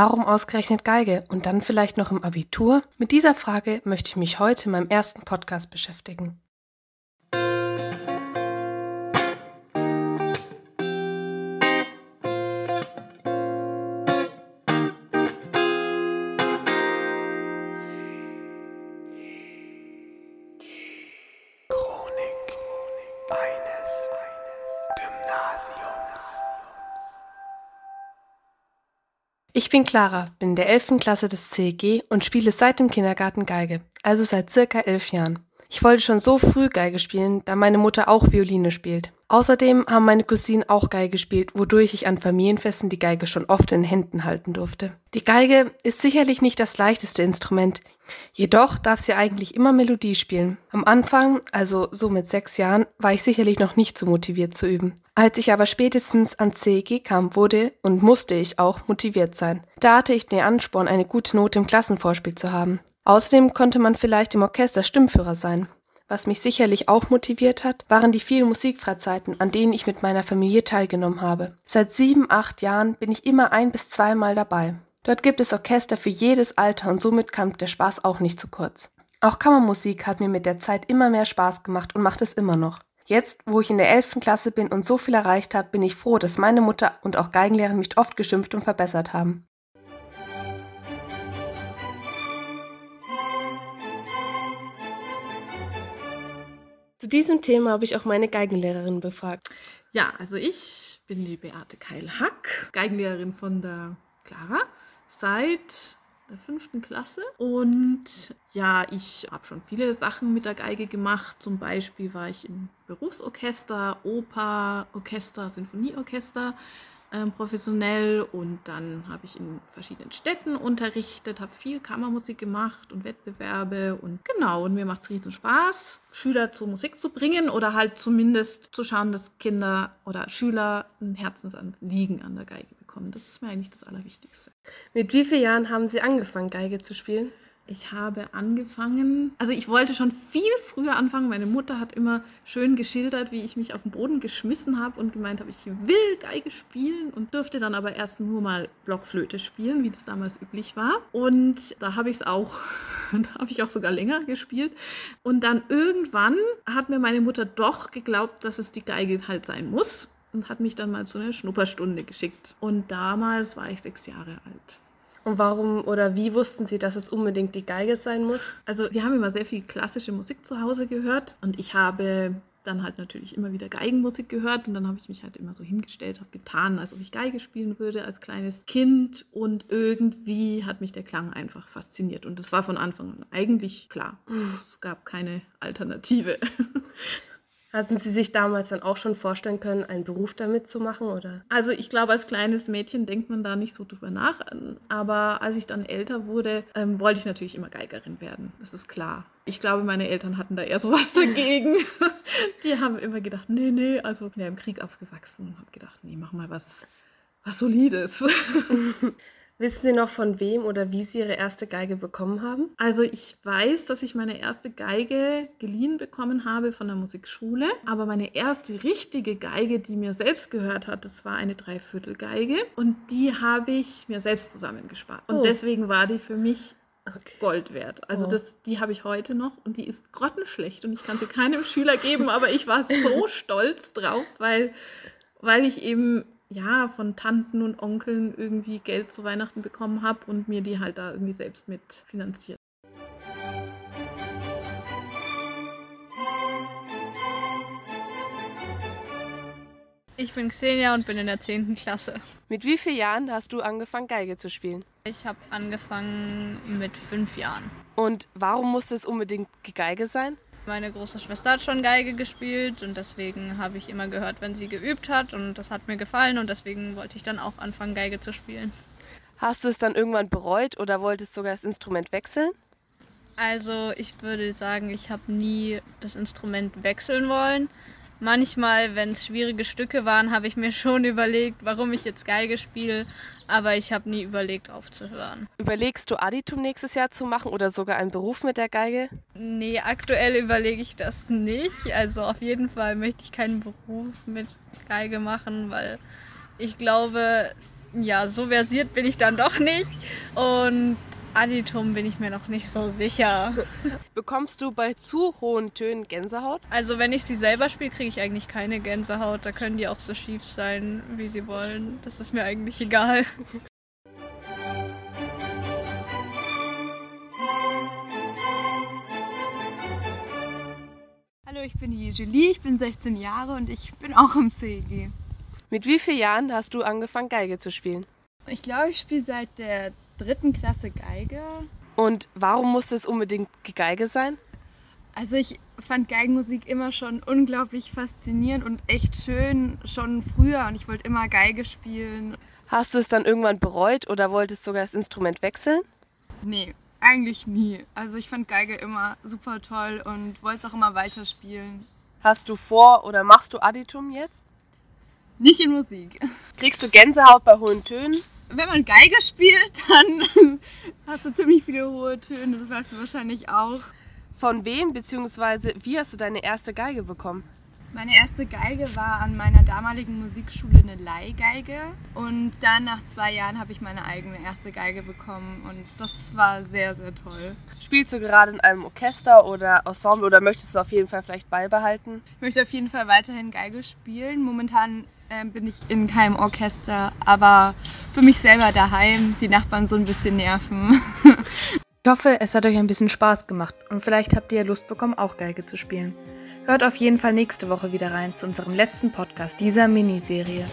Warum ausgerechnet Geige und dann vielleicht noch im Abitur? Mit dieser Frage möchte ich mich heute in meinem ersten Podcast beschäftigen. Ich bin Clara, bin in der 11. Klasse des CEG und spiele seit dem Kindergarten Geige, also seit circa elf Jahren. Ich wollte schon so früh Geige spielen, da meine Mutter auch Violine spielt. Außerdem haben meine Cousinen auch Geige gespielt, wodurch ich an Familienfesten die Geige schon oft in Händen halten durfte. Die Geige ist sicherlich nicht das leichteste Instrument, jedoch darf sie eigentlich immer Melodie spielen. Am Anfang, also so mit sechs Jahren, war ich sicherlich noch nicht so motiviert zu üben. Als ich aber spätestens an CEG kam, wurde und musste ich auch motiviert sein. Da hatte ich den Ansporn, eine gute Note im Klassenvorspiel zu haben. Außerdem konnte man vielleicht im Orchester Stimmführer sein. Was mich sicherlich auch motiviert hat, waren die vielen Musikfreizeiten, an denen ich mit meiner Familie teilgenommen habe. Seit sieben, acht Jahren bin ich immer ein bis zweimal dabei. Dort gibt es Orchester für jedes Alter und somit kam der Spaß auch nicht zu kurz. Auch Kammermusik hat mir mit der Zeit immer mehr Spaß gemacht und macht es immer noch. Jetzt, wo ich in der 11. Klasse bin und so viel erreicht habe, bin ich froh, dass meine Mutter und auch Geigenlehrer mich oft geschimpft und verbessert haben. Zu diesem Thema habe ich auch meine Geigenlehrerin befragt. Ja, also ich bin die Beate Keil-Hack, Geigenlehrerin von der Clara, seit der fünften Klasse. Und ja, ich habe schon viele Sachen mit der Geige gemacht. Zum Beispiel war ich im Berufsorchester, Oper, Orchester, Sinfonieorchester ähm, professionell und dann habe ich in verschiedenen Städten unterrichtet, habe viel Kammermusik gemacht und Wettbewerbe und genau, und mir macht es riesen Spaß, Schüler zur Musik zu bringen oder halt zumindest zu schauen, dass Kinder oder Schüler ein Herzensanliegen an der Geige bekommen. Das ist mir eigentlich das Allerwichtigste. Mit wie vielen Jahren haben Sie angefangen, Geige zu spielen? Ich habe angefangen, also ich wollte schon viel früher anfangen. Meine Mutter hat immer schön geschildert, wie ich mich auf den Boden geschmissen habe und gemeint habe, ich will Geige spielen und durfte dann aber erst nur mal Blockflöte spielen, wie das damals üblich war. Und da habe ich es auch, da habe ich auch sogar länger gespielt. Und dann irgendwann hat mir meine Mutter doch geglaubt, dass es die Geige halt sein muss und hat mich dann mal zu einer Schnupperstunde geschickt. Und damals war ich sechs Jahre alt. Und warum oder wie wussten Sie, dass es unbedingt die Geige sein muss? Also wir haben immer sehr viel klassische Musik zu Hause gehört und ich habe dann halt natürlich immer wieder Geigenmusik gehört und dann habe ich mich halt immer so hingestellt, habe getan, als ob ich Geige spielen würde als kleines Kind und irgendwie hat mich der Klang einfach fasziniert und das war von Anfang an eigentlich klar. Es gab keine Alternative. Hatten Sie sich damals dann auch schon vorstellen können, einen Beruf damit zu machen? Oder? Also ich glaube, als kleines Mädchen denkt man da nicht so drüber nach. Aber als ich dann älter wurde, ähm, wollte ich natürlich immer Geigerin werden. Das ist klar. Ich glaube, meine Eltern hatten da eher so was dagegen. Die haben immer gedacht, nee, nee, also ich bin ja im Krieg aufgewachsen und habe gedacht, nee, mach mal was, was Solides. Wissen Sie noch von wem oder wie Sie Ihre erste Geige bekommen haben? Also ich weiß, dass ich meine erste Geige geliehen bekommen habe von der Musikschule, aber meine erste richtige Geige, die mir selbst gehört hat, das war eine Dreiviertelgeige und die habe ich mir selbst zusammengespart. Und oh. deswegen war die für mich Okay. Gold wert. Also oh. das, die habe ich heute noch und die ist grottenschlecht und ich kann sie keinem Schüler geben, aber ich war so stolz drauf, weil, weil ich eben ja, von Tanten und Onkeln irgendwie Geld zu Weihnachten bekommen habe und mir die halt da irgendwie selbst mit finanziert. Ich bin Xenia und bin in der 10. Klasse. Mit wie vielen Jahren hast du angefangen, Geige zu spielen? Ich habe angefangen mit fünf Jahren. Und warum musste es unbedingt Geige sein? Meine große Schwester hat schon Geige gespielt und deswegen habe ich immer gehört, wenn sie geübt hat und das hat mir gefallen und deswegen wollte ich dann auch anfangen, Geige zu spielen. Hast du es dann irgendwann bereut oder wolltest sogar das Instrument wechseln? Also ich würde sagen, ich habe nie das Instrument wechseln wollen. Manchmal, wenn es schwierige Stücke waren, habe ich mir schon überlegt, warum ich jetzt Geige spiele, aber ich habe nie überlegt aufzuhören. Überlegst du Aditum nächstes Jahr zu machen oder sogar einen Beruf mit der Geige? Nee, aktuell überlege ich das nicht. Also auf jeden Fall möchte ich keinen Beruf mit Geige machen, weil ich glaube, ja, so versiert bin ich dann doch nicht. Und Aditum bin ich mir noch nicht so sicher. Bekommst du bei zu hohen Tönen Gänsehaut? Also wenn ich sie selber spiele, kriege ich eigentlich keine Gänsehaut. Da können die auch so schief sein, wie sie wollen. Das ist mir eigentlich egal. Hallo, ich bin die Julie, ich bin 16 Jahre und ich bin auch im CEG. Mit wie vielen Jahren hast du angefangen, Geige zu spielen? Ich glaube, ich spiele seit der dritten Klasse Geige. Und warum musste es unbedingt Geige sein? Also ich fand Geigenmusik immer schon unglaublich faszinierend und echt schön, schon früher und ich wollte immer Geige spielen. Hast du es dann irgendwann bereut oder wolltest sogar das Instrument wechseln? Nee, eigentlich nie. Also ich fand Geige immer super toll und wollte es auch immer weiterspielen. Hast du vor oder machst du Additum jetzt? Nicht in Musik. Kriegst du Gänsehaut bei hohen Tönen? Wenn man Geige spielt, dann hast du ziemlich viele hohe Töne, das weißt du wahrscheinlich auch. Von wem bzw. wie hast du deine erste Geige bekommen? Meine erste Geige war an meiner damaligen Musikschule eine Leihgeige und dann nach zwei Jahren habe ich meine eigene erste Geige bekommen und das war sehr, sehr toll. Spielst du gerade in einem Orchester oder Ensemble oder möchtest du auf jeden Fall vielleicht beibehalten? Ich möchte auf jeden Fall weiterhin Geige spielen. Momentan äh, bin ich in keinem Orchester, aber für mich selber daheim die Nachbarn so ein bisschen nerven. Ich hoffe, es hat euch ein bisschen Spaß gemacht und vielleicht habt ihr Lust bekommen, auch Geige zu spielen. Hört auf jeden Fall nächste Woche wieder rein zu unserem letzten Podcast dieser Miniserie.